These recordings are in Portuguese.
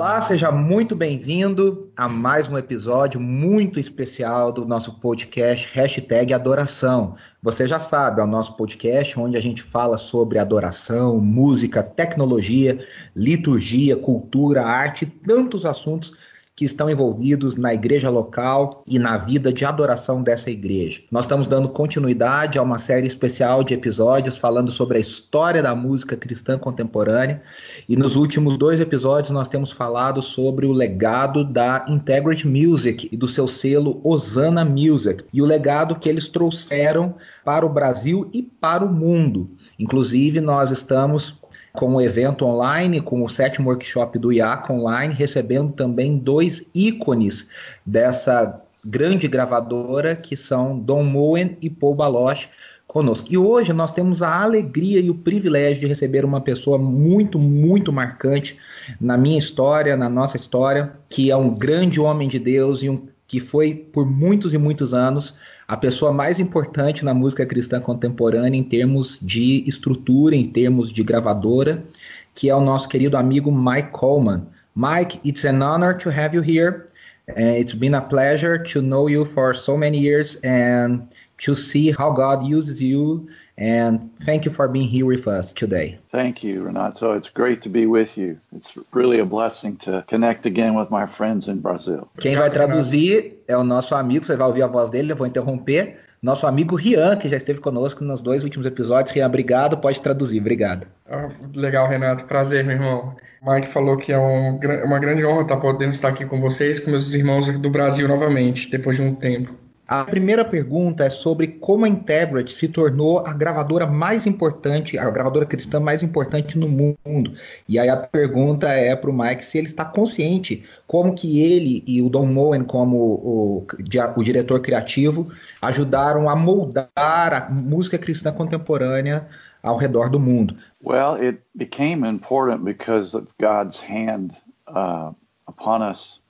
Olá, seja muito bem-vindo a mais um episódio muito especial do nosso podcast Hashtag Adoração. Você já sabe, é o nosso podcast onde a gente fala sobre adoração, música, tecnologia, liturgia, cultura, arte e tantos assuntos que estão envolvidos na igreja local e na vida de adoração dessa igreja. Nós estamos dando continuidade a uma série especial de episódios falando sobre a história da música cristã contemporânea e nos últimos dois episódios nós temos falado sobre o legado da Integrity Music e do seu selo Osana Music e o legado que eles trouxeram para o Brasil e para o mundo. Inclusive, nós estamos com o evento online, com o sétimo workshop do IAC online, recebendo também dois ícones dessa grande gravadora, que são Don Moen e Paul Baloche, conosco. E hoje nós temos a alegria e o privilégio de receber uma pessoa muito, muito marcante na minha história, na nossa história, que é um grande homem de Deus e um que foi por muitos e muitos anos a pessoa mais importante na música cristã contemporânea em termos de estrutura, em termos de gravadora, que é o nosso querido amigo Mike Coleman. Mike, it's an honor to have you here. And it's been a pleasure to know you for so many years and to see how God uses you And thank you for being here with us today. Thank you, Renato. It's great to be with you. It's really a blessing to connect again with my friends in Brazil. Quem vai traduzir é o nosso amigo, você vai ouvir a voz dele, eu vou interromper. Nosso amigo Rian, que já esteve conosco nos dois últimos episódios. Rian, obrigado. Pode traduzir. Obrigado. Ah, legal, Renato. Prazer, meu irmão. Mike falou que é um, uma grande honra estar podendo estar aqui com vocês, com meus irmãos do Brasil novamente, depois de um tempo. A primeira pergunta é sobre como a Integrity se tornou a gravadora mais importante, a gravadora cristã mais importante no mundo. E aí a pergunta é para o Mike se ele está consciente como que ele e o Don Moen, como o, o diretor criativo, ajudaram a moldar a música cristã contemporânea ao redor do mundo. Well, it became important because of God's hand uh, upon us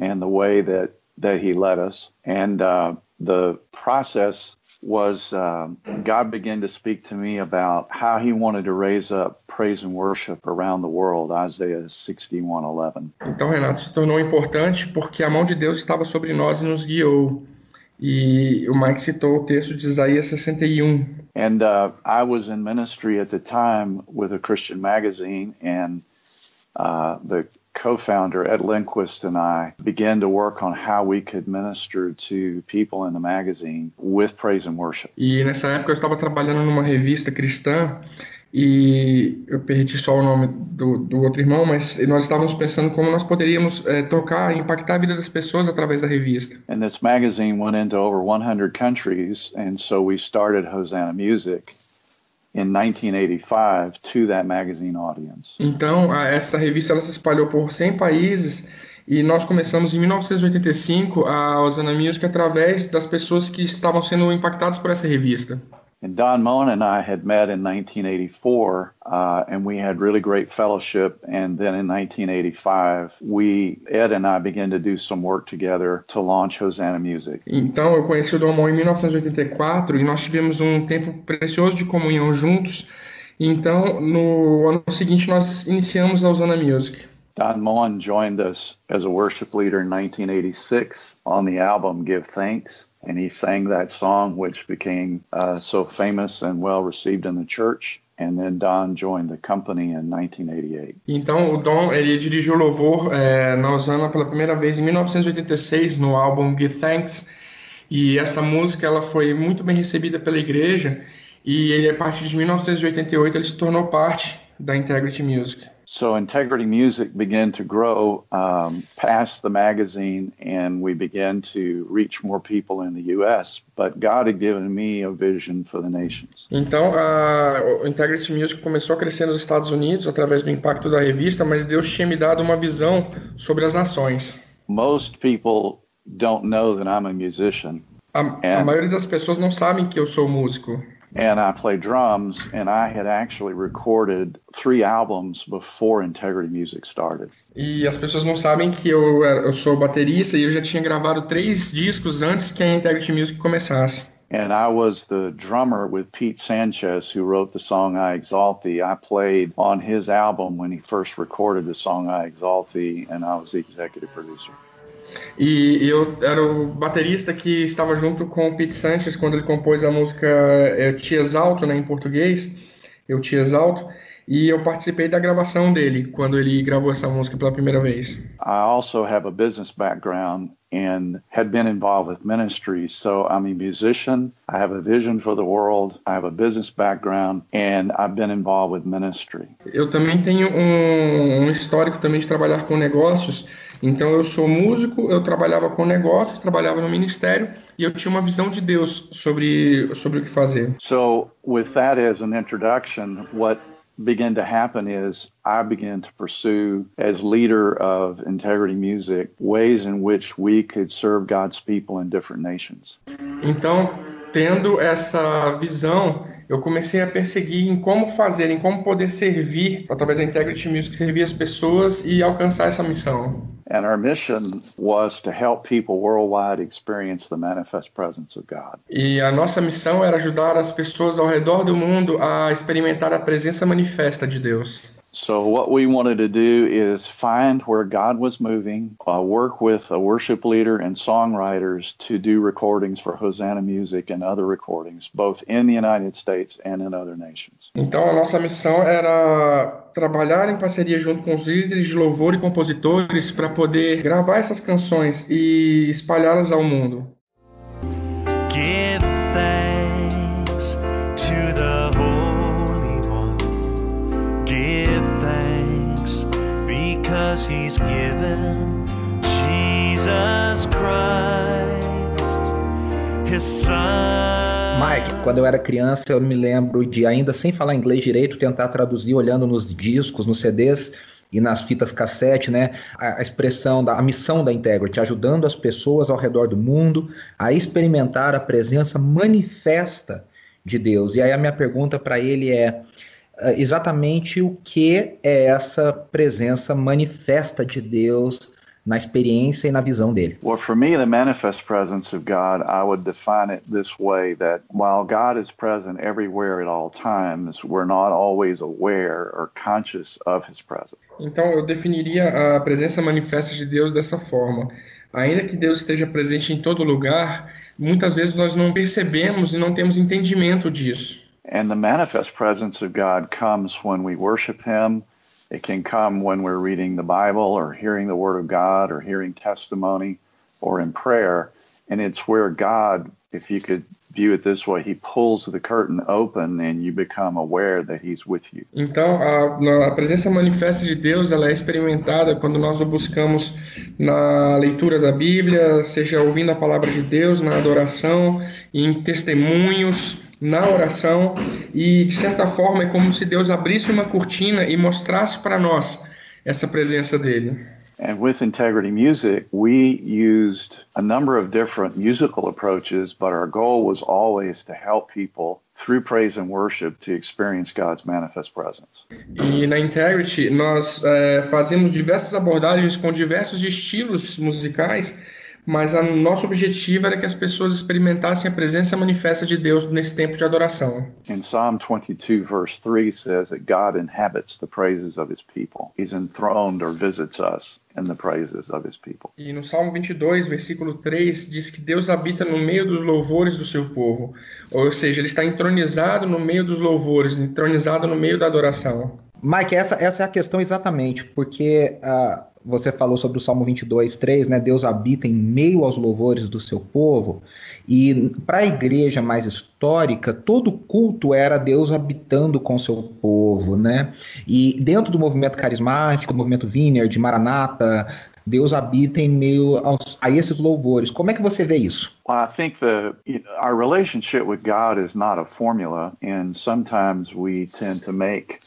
and the way that that He led us, and uh, the process was um, God began to speak to me about how He wanted to raise up praise and worship around the world, Isaiah 61:11. Então, Renato, se tornou importante porque a mão de Deus estava sobre nós e nos guiou. E o Mike citou o texto de Isaías 61. And uh, I was in ministry at the time with a Christian magazine, and uh, the co-founder Ed Lindquist and I began to work on how we could minister to people in the magazine with praise and worship. E nessa época eu estava trabalhando numa revista cristã e eu perdi só o nome do, do outro irmão, mas nós estávamos pensando como nós poderíamos é, tocar e impactar a vida das pessoas através da revista. And this magazine went into over 100 countries, and so we started Hosanna Music. In 1985 to that magazine audience. Então, essa revista ela se espalhou por 100 países e nós começamos em 1985 a Osana Music através das pessoas que estavam sendo impactadas por essa revista. And Don Moen and I had met in 1984, uh, and we had really great fellowship. And then in 1985, we Ed and I began to do some work together to launch Hosanna Music. Então eu conheci o Don Moen em 1984 e nós tivemos um tempo precioso de comunhão juntos. Então no ano seguinte nós iniciamos a Hosanna Music. Don Moen joined us as a worship leader in 1986 on the album Give Thanks. And he sang that song, which became uh, so famous and well received in the church. And then Don joined the company in 1988. Então o Don ele dirigiu louvor é, na Osana pela primeira vez em 1986 no álbum Give Thanks. E essa música ela foi muito bem recebida pela igreja e ele a partir de 1988 ele se tornou parte da Integrity Music. So Integrity Music began to grow um, past the magazine, and we began to reach more people in the U.S. But God had given me a vision for the nations. Então a Integrity Music começou a crescer nos Estados Unidos através do impacto da revista, mas Deus tinha me dado uma visão sobre as nações. Most people don't know that I'm a musician. A, a maioria das pessoas não sabem que eu sou músico. And I play drums, and I had actually recorded three albums before Integrity Music started. E as pessoas não sabem que eu, eu sou baterista e eu já tinha gravado três discos antes que a Integrity Music começasse. And I was the drummer with Pete Sanchez, who wrote the song I Exalt Thee. I played on his album when he first recorded the song I Exalt Thee, and I was the executive producer. E eu era o baterista que estava junto com o Pete Sanchez quando ele compôs a música Eu Te Exalto, né, em português, Eu Te Exalto, e eu participei da gravação dele quando ele gravou essa música pela primeira vez. I also have a business background and had been involved with ministry. So I'm a musician. I have a vision for the world. I have a business background and I've been involved with ministry. Eu também tenho um, um histórico também de trabalhar com negócios. Então eu sou músico, eu trabalhava com negócios, trabalhava no ministério e eu tinha uma visão de Deus sobre sobre o que fazer. So with that as an introduction, what began to happen is I began to pursue, as leader of Integrity Music, ways in which we could serve God's people in different nations. Então, tendo essa visão, eu comecei a perseguir em como fazer, em como poder servir, através da Integrity Music, servir as pessoas e alcançar essa missão. And our mission was to help people worldwide experience the manifest presence of God. E a nossa missão era ajudar as pessoas ao redor do mundo a experimentar a presença manifesta de Deus. So, what we wanted to do is find where God was moving, uh, work with a worship leader and songwriters to do recordings for Hosanna Music and other recordings, both in the United States and in other nations. Então, a nossa missão era trabalhar em parceria junto com os líderes de louvor e compositores para poder gravar essas canções e espalhá-las ao mundo. Because He's given Jesus Christ, His Son. Mike, quando eu era criança, eu me lembro de, ainda sem falar inglês direito, tentar traduzir olhando nos discos, nos CDs e nas fitas cassete, né? A, expressão da a missão da Integrity, ajudando as pessoas ao redor do mundo a experimentar a presença manifesta de Deus. E aí a minha pergunta para ele é exatamente o que é essa presença manifesta de Deus na experiência e na visão dele. Well, for me, the manifest presence of God, I would define it this way that while God is present everywhere at all times, we're not always aware or conscious of his presence. Então, eu definiria a presença manifesta de Deus dessa forma. Ainda que Deus esteja presente em todo lugar, muitas vezes nós não percebemos e não temos entendimento disso. And the manifest presence of God comes when we worship him. It can come when we're reading the Bible or hearing the Word of God or hearing testimony or in prayer. And it's where God, if you could view it this way, He pulls the curtain open and you become aware that He's with you. Então, a, a presença manifesta de Deus ela é experimentada quando nós o buscamos na leitura da Bíblia, seja ouvindo a palavra de Deus, na adoração, em testemunhos, na oração e de certa forma é como se Deus abrisse uma cortina e mostrasse para nós essa presença dele. And with Integrity Music, we used a number of different musical approaches, but our goal was always to help people through praise and worship to experience God's manifest presence. E na Integrity nós é, fazemos diversas abordagens com diversos estilos musicais mas o nosso objetivo era que as pessoas experimentassem a presença manifesta de Deus nesse tempo de adoração. In Psalm 22 verse 3 says that God inhabits the praises of his people. He's enthroned or visits us in the praises of his people. E no Salmo 22, versículo 3, diz que Deus habita no meio dos louvores do seu povo. Ou seja, ele está entronizado no meio dos louvores, entronizado no meio da adoração. Mike, essa, essa é a questão exatamente, porque uh, você falou sobre o Salmo 22, 3, né? Deus habita em meio aos louvores do seu povo. E para a igreja mais histórica, todo culto era Deus habitando com seu povo, né? E dentro do movimento carismático, do movimento Vineyard, Maranata, Deus habita em meio aos, a esses louvores. Como é que você vê isso? Well, I think the our relationship with God is not a formula, and sometimes we tend to make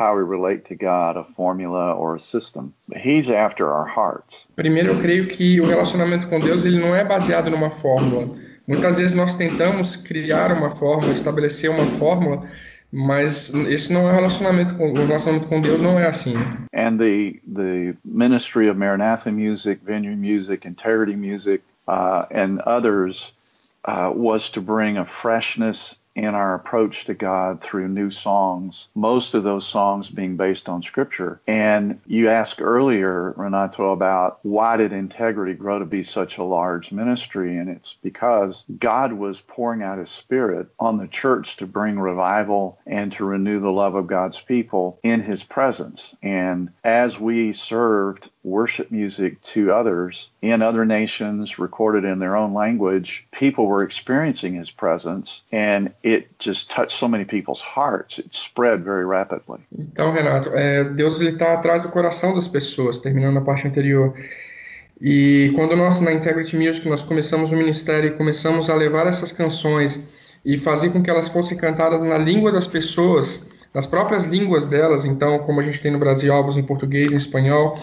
how we relate to God, a formula or a system. He's after our hearts. Primeiro, eu creio que o relacionamento com Deus ele não é baseado numa fórmula. Muitas vezes nós tentamos criar uma fórmula, estabelecer uma fórmula, mas esse não é o relacionamento com o relacionamento com Deus não é assim. And the the ministry of Maranatha music, Vineyard music, Integrity music, uh, and others uh, was to bring a freshness in our approach to God through new songs, most of those songs being based on scripture. And you asked earlier, Renato, about why did integrity grow to be such a large ministry? And it's because God was pouring out his spirit on the church to bring revival and to renew the love of God's people in his presence. And as we served worship music to others in other nations, recorded in their own language, people were experiencing his presence and it just touched so many people's hearts. It spread very rapidly. Então, Renato, é, Deus está atrás do coração das pessoas, terminando a parte anterior. E quando nós, na Integrity Music, nós começamos o ministério e começamos a levar essas canções e fazer com que elas fossem cantadas na língua das pessoas, nas próprias línguas delas, então, como a gente tem no Brasil álbuns em português, em espanhol,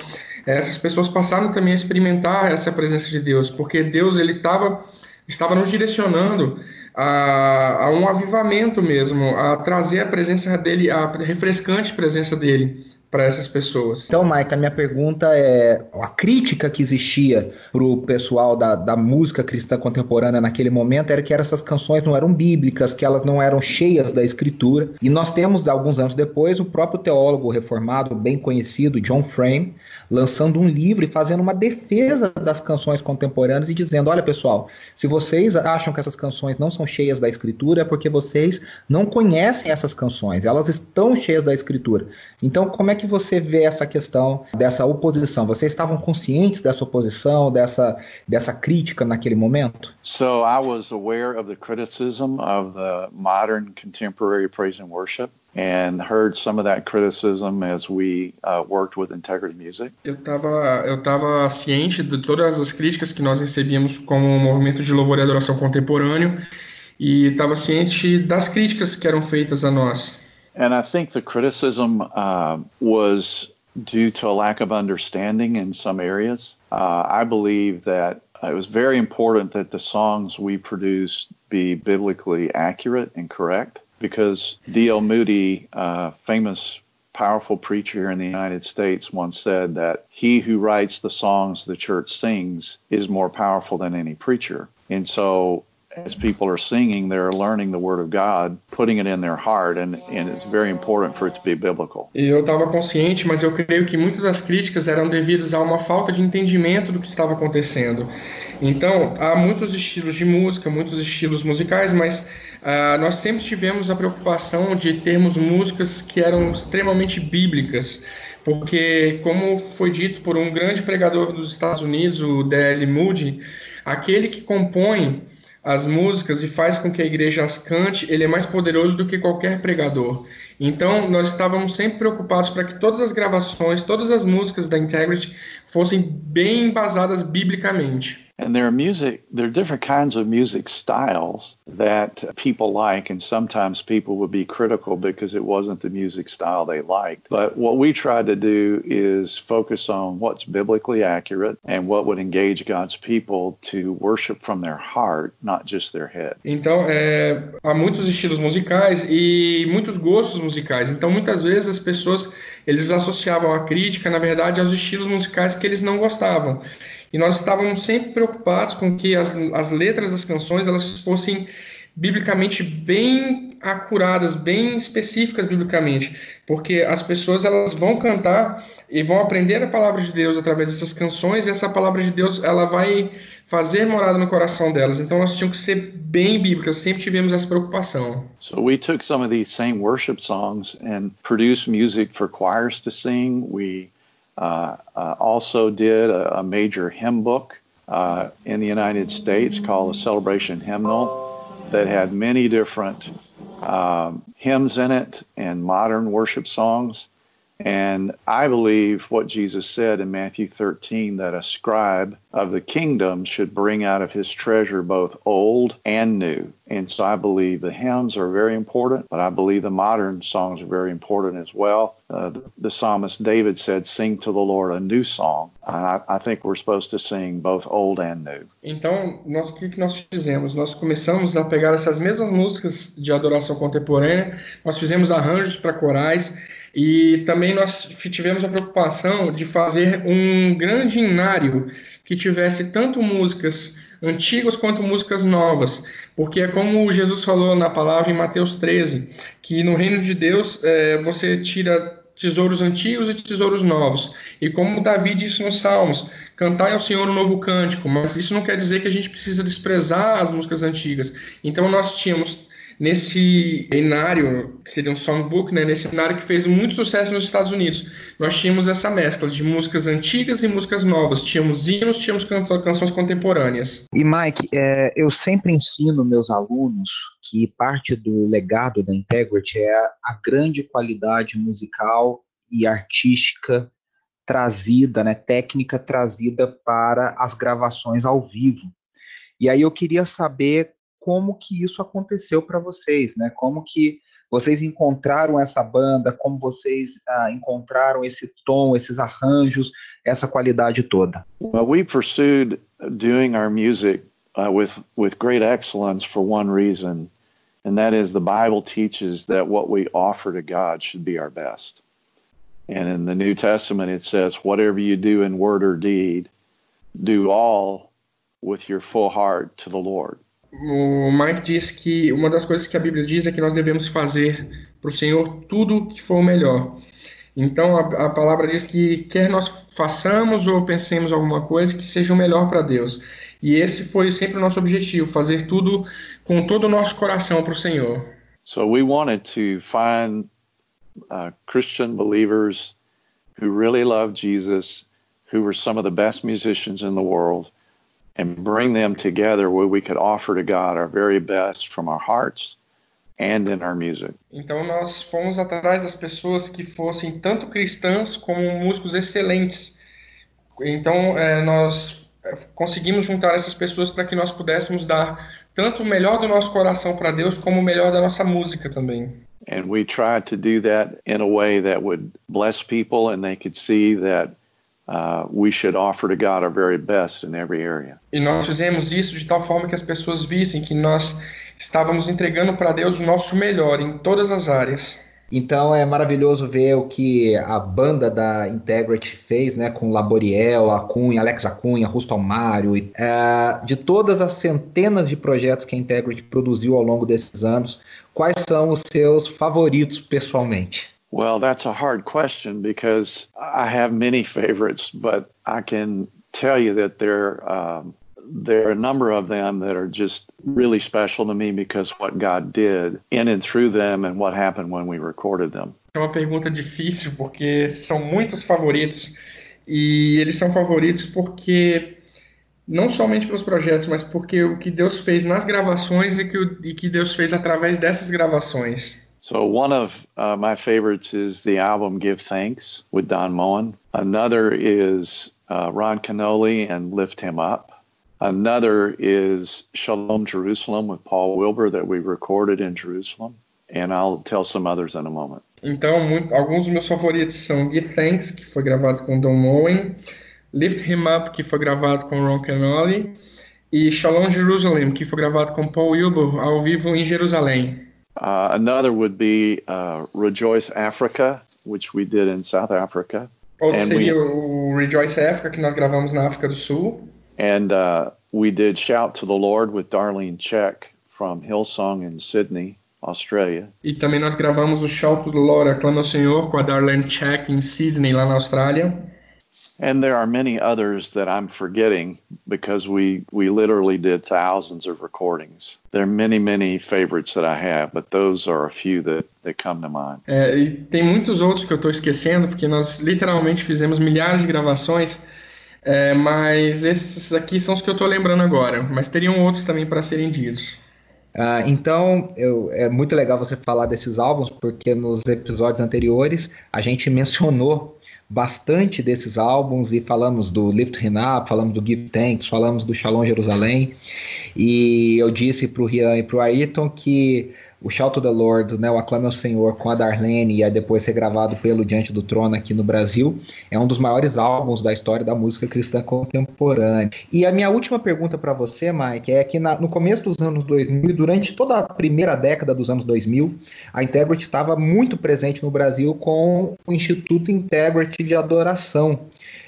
essas pessoas passaram também a experimentar essa presença de Deus, porque Deus ele tava, estava nos direcionando a, a um avivamento mesmo, a trazer a presença dele, a refrescante presença dele para essas pessoas. Então, Mike, a minha pergunta é: a crítica que existia para o pessoal da, da música cristã contemporânea naquele momento era que essas canções não eram bíblicas, que elas não eram cheias da escritura. E nós temos, alguns anos depois, o próprio teólogo reformado, bem conhecido, John Frame, lançando um livro e fazendo uma defesa das canções contemporâneas e dizendo: olha, pessoal, se vocês acham que essas canções não são cheias da escritura, é porque vocês não conhecem essas canções, elas estão cheias da escritura. Então, como é que você vê essa questão dessa oposição? Vocês estavam conscientes dessa oposição, dessa, dessa crítica naquele momento? So I was aware of the criticism of the modern contemporary praise and worship and heard some of that criticism as we uh, worked with Integrity Music. Eu estava eu tava ciente de todas as críticas que nós recebíamos como um movimento de louvor e adoração contemporâneo e estava ciente das críticas que eram feitas a nós. And I think the criticism uh, was due to a lack of understanding in some areas. Uh, I believe that it was very important that the songs we produced be biblically accurate and correct because D.L. Moody, uh, famous powerful preacher here in the United States, once said that he who writes the songs the church sings is more powerful than any preacher. And so as people are singing, they're learning the word of God, putting it in their heart, and, and it's very important for it to be biblical. Eu estava consciente, mas eu creio que muitas das críticas eram devidas a uma falta de entendimento do que estava acontecendo. Então, há muitos estilos de música, muitos estilos musicais, mas uh, nós sempre tivemos a preocupação de termos músicas que eram extremamente bíblicas porque, como foi dito por um grande pregador dos Estados Unidos, o D.L. Moody, aquele que compõe as músicas e faz com que a igreja as cante, ele é mais poderoso do que qualquer pregador. Então, nós estávamos sempre preocupados para que todas as gravações, todas as músicas da Integrity fossem bem embasadas biblicamente. And there are music, there are different kinds of music styles that people like, and sometimes people would be critical because it wasn't the music style they liked. But what we try to do is focus on what's biblically accurate and what would engage God's people to worship from their heart, not just their head. Então, é, há muitos estilos musicais e muitos gostos musicais. Então, muitas vezes as pessoas eles associavam a crítica, na verdade, aos estilos musicais que eles não gostavam. E nós estávamos sempre preocupados com que as, as letras das canções elas fossem biblicamente bem acuradas, bem específicas biblicamente, porque as pessoas elas vão cantar e vão aprender a palavra de Deus através dessas canções e essa palavra de Deus ela vai fazer morada no coração delas. Então elas tinham que ser bem bíblicas, sempre tivemos essa preocupação. So we took some of these same worship songs and produced music for choirs to sing. We uh, uh, also did a, a, major hymn book uh, in the United States called the Celebration Hymnal that had many different um, hymns in it and modern worship songs. And I believe what Jesus said in Matthew 13 that a scribe of the kingdom should bring out of his treasure both old and new. And so I believe the hymns are very important, but I believe the modern songs are very important as well. Uh, the, the, psalmist David said, Sing to the Lord a new song. I, I, think we're supposed to sing both old and new. Então, nós, o que, que nós fizemos? Nós começamos a pegar essas mesmas músicas de adoração contemporânea, nós fizemos arranjos para corais E também nós tivemos a preocupação de fazer um grande inário que tivesse tanto músicas antigas quanto músicas novas, porque é como Jesus falou na palavra em Mateus 13, que no reino de Deus é, você tira tesouros antigos e tesouros novos. E como Davi disse nos Salmos, cantai ao Senhor um novo cântico, mas isso não quer dizer que a gente precisa desprezar as músicas antigas. Então nós tínhamos nesse cenário, que seria um songbook, né, nesse cenário que fez muito sucesso nos Estados Unidos. Nós tínhamos essa mescla de músicas antigas e músicas novas. Tínhamos hinos, tínhamos can canções contemporâneas. E Mike, é, eu sempre ensino meus alunos que parte do legado da Integrity é a grande qualidade musical e artística trazida, né, técnica trazida para as gravações ao vivo. E aí eu queria saber como que isso aconteceu para vocês, né? Como que vocês encontraram essa banda, como vocês ah, encontraram esse tom, esses arranjos, essa qualidade toda? Well, we pursued doing our music uh, with with great excellence for one reason, and that is the Bible teaches that what we offer to God should be our best. And in the New Testament, it says, "Whatever you do in word or deed, do all with your full heart to the Lord." O Mike diz que uma das coisas que a Bíblia diz é que nós devemos fazer para o Senhor tudo que for o melhor. Então a, a, palavra diz que quer nós façamos ou pensemos alguma coisa que seja o melhor para Deus. E esse foi sempre o nosso objetivo, fazer tudo com todo o nosso coração para o Senhor. So we wanted to find uh, Christian believers who really Jesus, who were some of the best musicians in the world. And bring them together where we could offer to God our very best from our hearts and in our music. Então nós fomos atrás das pessoas que fossem tanto cristãs como músicos excelentes. Então é, nós é, conseguimos juntar essas pessoas para que nós pudéssemos dar tanto o melhor do nosso coração para Deus como o melhor da nossa música também. And we tried to do that in a way that would bless people and they could see that Uh, we should offer to God our very best in every area. E nós fizemos isso de tal forma que as pessoas vissem que nós estávamos entregando para Deus o nosso melhor em todas as áreas. Então é maravilhoso ver o que a banda da Integrity fez, né, com Laboriel, Acunha, Alex Acunha, Rusto Almário, é, de todas as centenas de projetos que a Integrity produziu ao longo desses anos, quais são os seus favoritos pessoalmente? Well, that's a hard question because I have many favorites, but I can tell you that there um, there are a number of them that are just really special to me because what God did in and through them and what happened when we recorded them. É uma pergunta difícil porque são muitos favoritos e eles são favoritos porque não somente pelos projetos, mas porque o que Deus fez nas gravações e que, o, e que Deus fez através dessas gravações. So one of uh, my favorites is the album "Give Thanks" with Don Moen. Another is uh, Ron Canoli and "Lift Him Up." Another is "Shalom Jerusalem" with Paul Wilbur that we recorded in Jerusalem, and I'll tell some others in a moment. Então, muito, alguns dos meus favoritos são "Give Thanks", que foi gravado com Don Moen, "Lift Him Up", que foi gravado com Ron Canoli, e "Shalom Jerusalem", que foi gravado com Paul Wilbur ao vivo em Jerusalém. Uh, another would be uh, Rejoice Africa, which we did in South Africa. Outro and seria we, o Rejoice Africa, que nós gravamos na África do Sul. And uh, we did Shout to the Lord with Darlene Check from Hillsong in Sydney, Australia. E também nós gravamos o Shout to the Lord, Aclama o Senhor, com a Darlene Check em Sydney, lá na Austrália. And there are many others that I'm forgetting because we, we literally did thousands of recordings. There are many, many favorites that I have, but those are a few that, that come to mind. É, e tem muitos outros que eu estou esquecendo, porque nós literalmente fizemos milhares de gravações, é, mas esses aqui são os que eu estou lembrando agora, mas teriam outros também para serem ditos. Uh, então, eu, é muito legal você falar desses álbuns, porque nos episódios anteriores a gente mencionou bastante desses álbuns e falamos do Lift Him falamos do Give Thanks, falamos do Shalom Jerusalém. E eu disse para o Rian e para o Ayrton que o Shout to the Lord, né, o Aclame ao Senhor com a Darlene e aí depois ser gravado pelo Diante do Trono aqui no Brasil, é um dos maiores álbuns da história da música cristã contemporânea. E a minha última pergunta para você, Mike, é que na, no começo dos anos 2000 durante toda a primeira década dos anos 2000, a Integrity estava muito presente no Brasil com o Instituto Integrity de Adoração.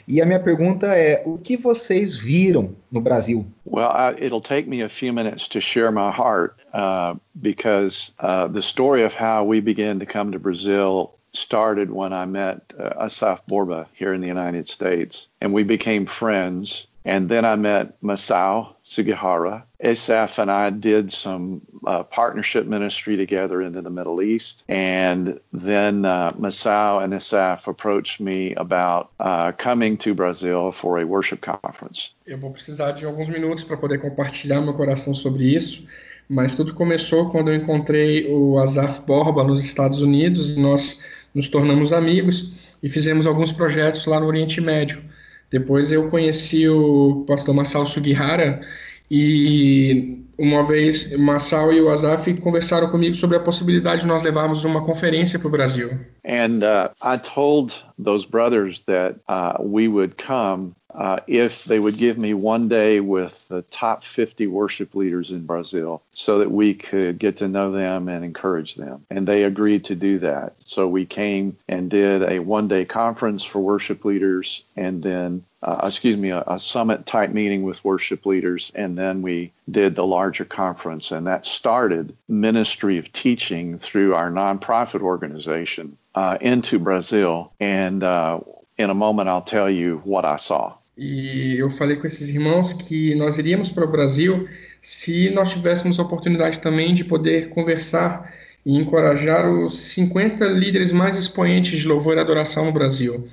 E a minha pergunta é: o que vocês viram no Brasil? Well, I, it'll take me a few minutes to share my heart uh, because uh, the story of how we began to come to Brazil started when I met uh, Asaf Borba here in the United States, and we became friends. And then I met Masao Sugihara. Asaf and I did some uh, partnership ministry together into the Middle East. And then uh, Masao and Asaf approached me about uh, coming to Brazil for a worship conference. Eu vou precisar de alguns minutos para poder compartilhar meu coração sobre isso. Mas tudo começou quando eu encontrei o Asaf Borba nos Estados Unidos. Nós nos tornamos amigos e fizemos alguns projetos lá no Oriente Médio. Depois eu conheci o pastor Masao Sugihara e uma vez Masao e o Azaf conversaram comigo sobre a possibilidade de nós levarmos uma conferência para o Brasil. And uh, I told those brothers that uh, we would come uh, if they would give me one day with the top 50 worship leaders in Brazil so that we could get to know them and encourage them. And they agreed to do that. So we came and did a one day conference for worship leaders and then, uh, excuse me, a, a summit type meeting with worship leaders. And then we did the larger conference. And that started Ministry of Teaching through our nonprofit organization uh, into Brazil. And uh, in a moment, I'll tell you what I saw. E eu falei com esses irmãos que nós iríamos para o Brasil se nós tivéssemos a oportunidade também de poder conversar e encorajar os 50 líderes mais expoentes de louvor e adoração no Brasil.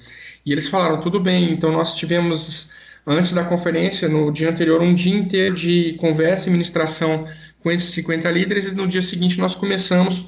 E eles falaram: tudo bem, então nós tivemos, antes da conferência, no dia anterior, um dia inteiro de conversa e ministração com esses 50 líderes, e no dia seguinte nós começamos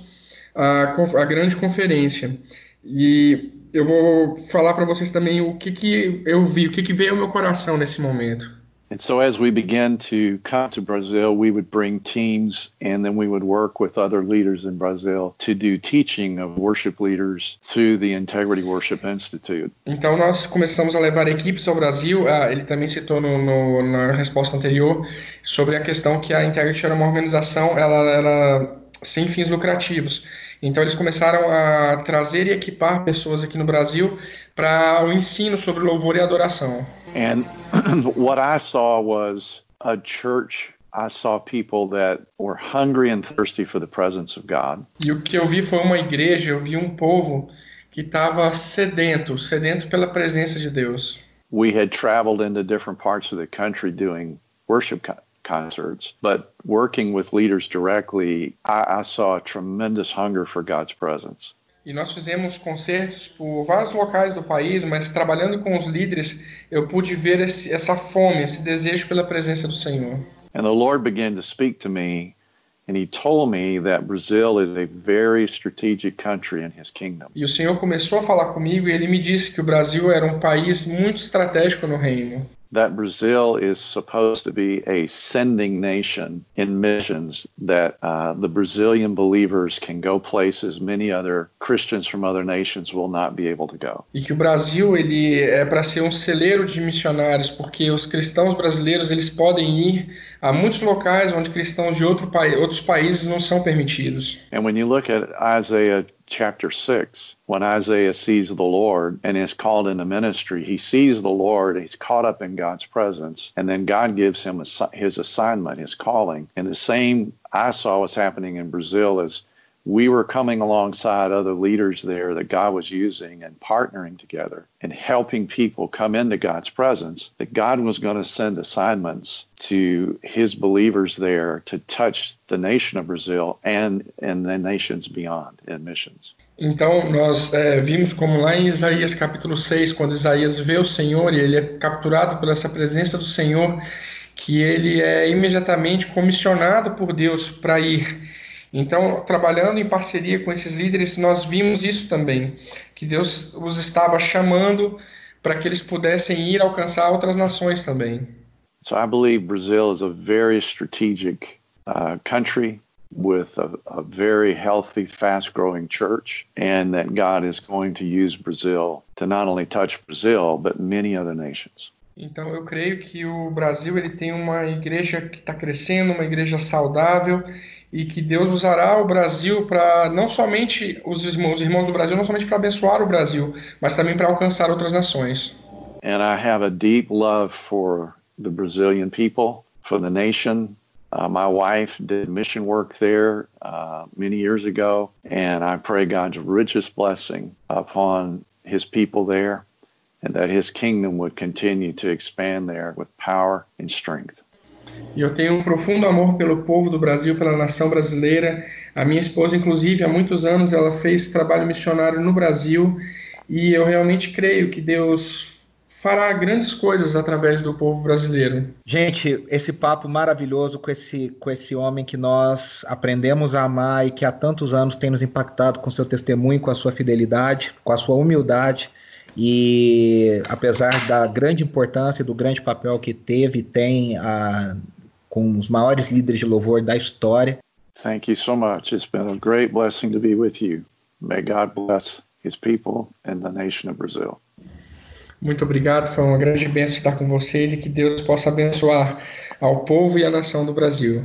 a, a grande conferência. E eu vou falar para vocês também o que, que eu vi, o que, que veio ao meu coração nesse momento. And so, as we began to come to Brazil, we would bring teams and then we would work with other leaders in Brazil to do teaching of worship leaders through the Integrity Worship Institute. Então, nós começamos a levar equipes ao Brasil. Ah, ele também citou no, no, na resposta anterior sobre a questão que a Integrity era uma organização, ela era sem fins lucrativos. Então eles começaram a trazer e equipar pessoas aqui no Brasil para o ensino sobre louvor e adoração. And what I saw was a church I saw people that were hungry and thirsty for the presence of God. E o que eu vi foi uma igreja, eu vi um povo que estava sedento, sedento pela presença de Deus. We had traveled into different parts of the country doing worship concerts, but working with leaders directly, I, I saw a tremendous hunger for God's presence. E nós fizemos concertos por vários locais do país, mas trabalhando com os líderes, eu pude ver esse, essa fome, esse desejo pela presença do Senhor. And the Lord began to speak to me, and He told me that Brazil is a very strategic country in His kingdom. E o Senhor começou a falar comigo e ele me disse que o Brasil era um país muito estratégico no reino. That Brazil is supposed to be a sending nation in missions, that uh, the Brazilian believers can go places many other Christians from other nations will not be able to go. E que o Brasil ele é para ser um celeiro de missionários, porque os cristãos brasileiros eles podem ir a muitos locais onde cristãos de outro pa outros países não são permitidos. And when you look at Isaiah chapter 6, when Isaiah sees the Lord and is called into ministry, he sees the Lord, he's caught up in God's presence, and then God gives him his assignment, his calling. And the same I saw was happening in Brazil as we were coming alongside other leaders there that God was using and partnering together and helping people come into God's presence, that God was going to send assignments to his believers there to touch the nation of Brazil and, and the nations beyond in missions. Então, nós é, vimos como lá em Isaías capítulo 6, quando Isaías vê o Senhor e ele é capturado por essa presença do Senhor, que ele é imediatamente comissionado por Deus para ir. Então, trabalhando em parceria com esses líderes, nós vimos isso também, que Deus os estava chamando para que eles pudessem ir alcançar outras nações também. So I believe Brazil is a very strategic uh, country with a, a very healthy, fast growing church, and that God is going to use Brazil to not only touch Brazil, but many other nations. Então eu creio que o Brasil ele tem uma igreja que está crescendo, uma igreja saudável e que Deus usará o Brasil para não somente os irmãos, os irmãos do Brasil, não somente para abençoar o Brasil, mas também para alcançar outras nações. And I have a deep love for the Brazilian people, for the nation. Uh, my wife did mission work there uh, many years ago, and I pray God's richest blessing upon his people there and that his kingdom would continue to expand there with power and strength. E eu tenho um profundo amor pelo povo do Brasil, pela nação brasileira. A minha esposa, inclusive, há muitos anos ela fez trabalho missionário no Brasil e eu realmente creio que Deus fará grandes coisas através do povo brasileiro. Gente, esse papo maravilhoso com esse, com esse homem que nós aprendemos a amar e que há tantos anos tem nos impactado com seu testemunho, com a sua fidelidade, com a sua humildade. E apesar da grande importância, do grande papel que teve e tem a, com os maiores líderes de louvor da história. Thank you so much. It's been a great blessing to be with you. May God bless his people and the nation of Brazil. Muito obrigado, foi uma grande bênção estar com vocês e que Deus possa abençoar ao povo e à nação do Brasil.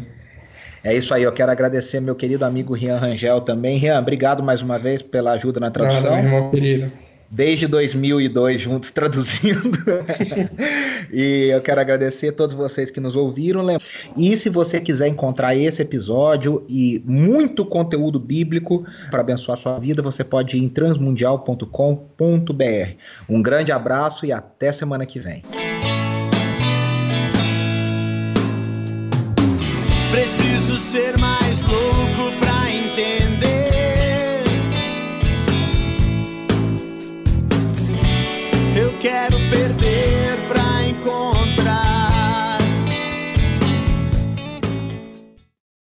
É isso aí, eu quero agradecer meu querido amigo Rian Rangel também. Rian, obrigado mais uma vez pela ajuda na tradução. Nada, meu irmão querido desde 2002 juntos traduzindo. e eu quero agradecer a todos vocês que nos ouviram. E se você quiser encontrar esse episódio e muito conteúdo bíblico para abençoar sua vida, você pode ir em transmundial.com.br. Um grande abraço e até semana que vem. Preciso ser mais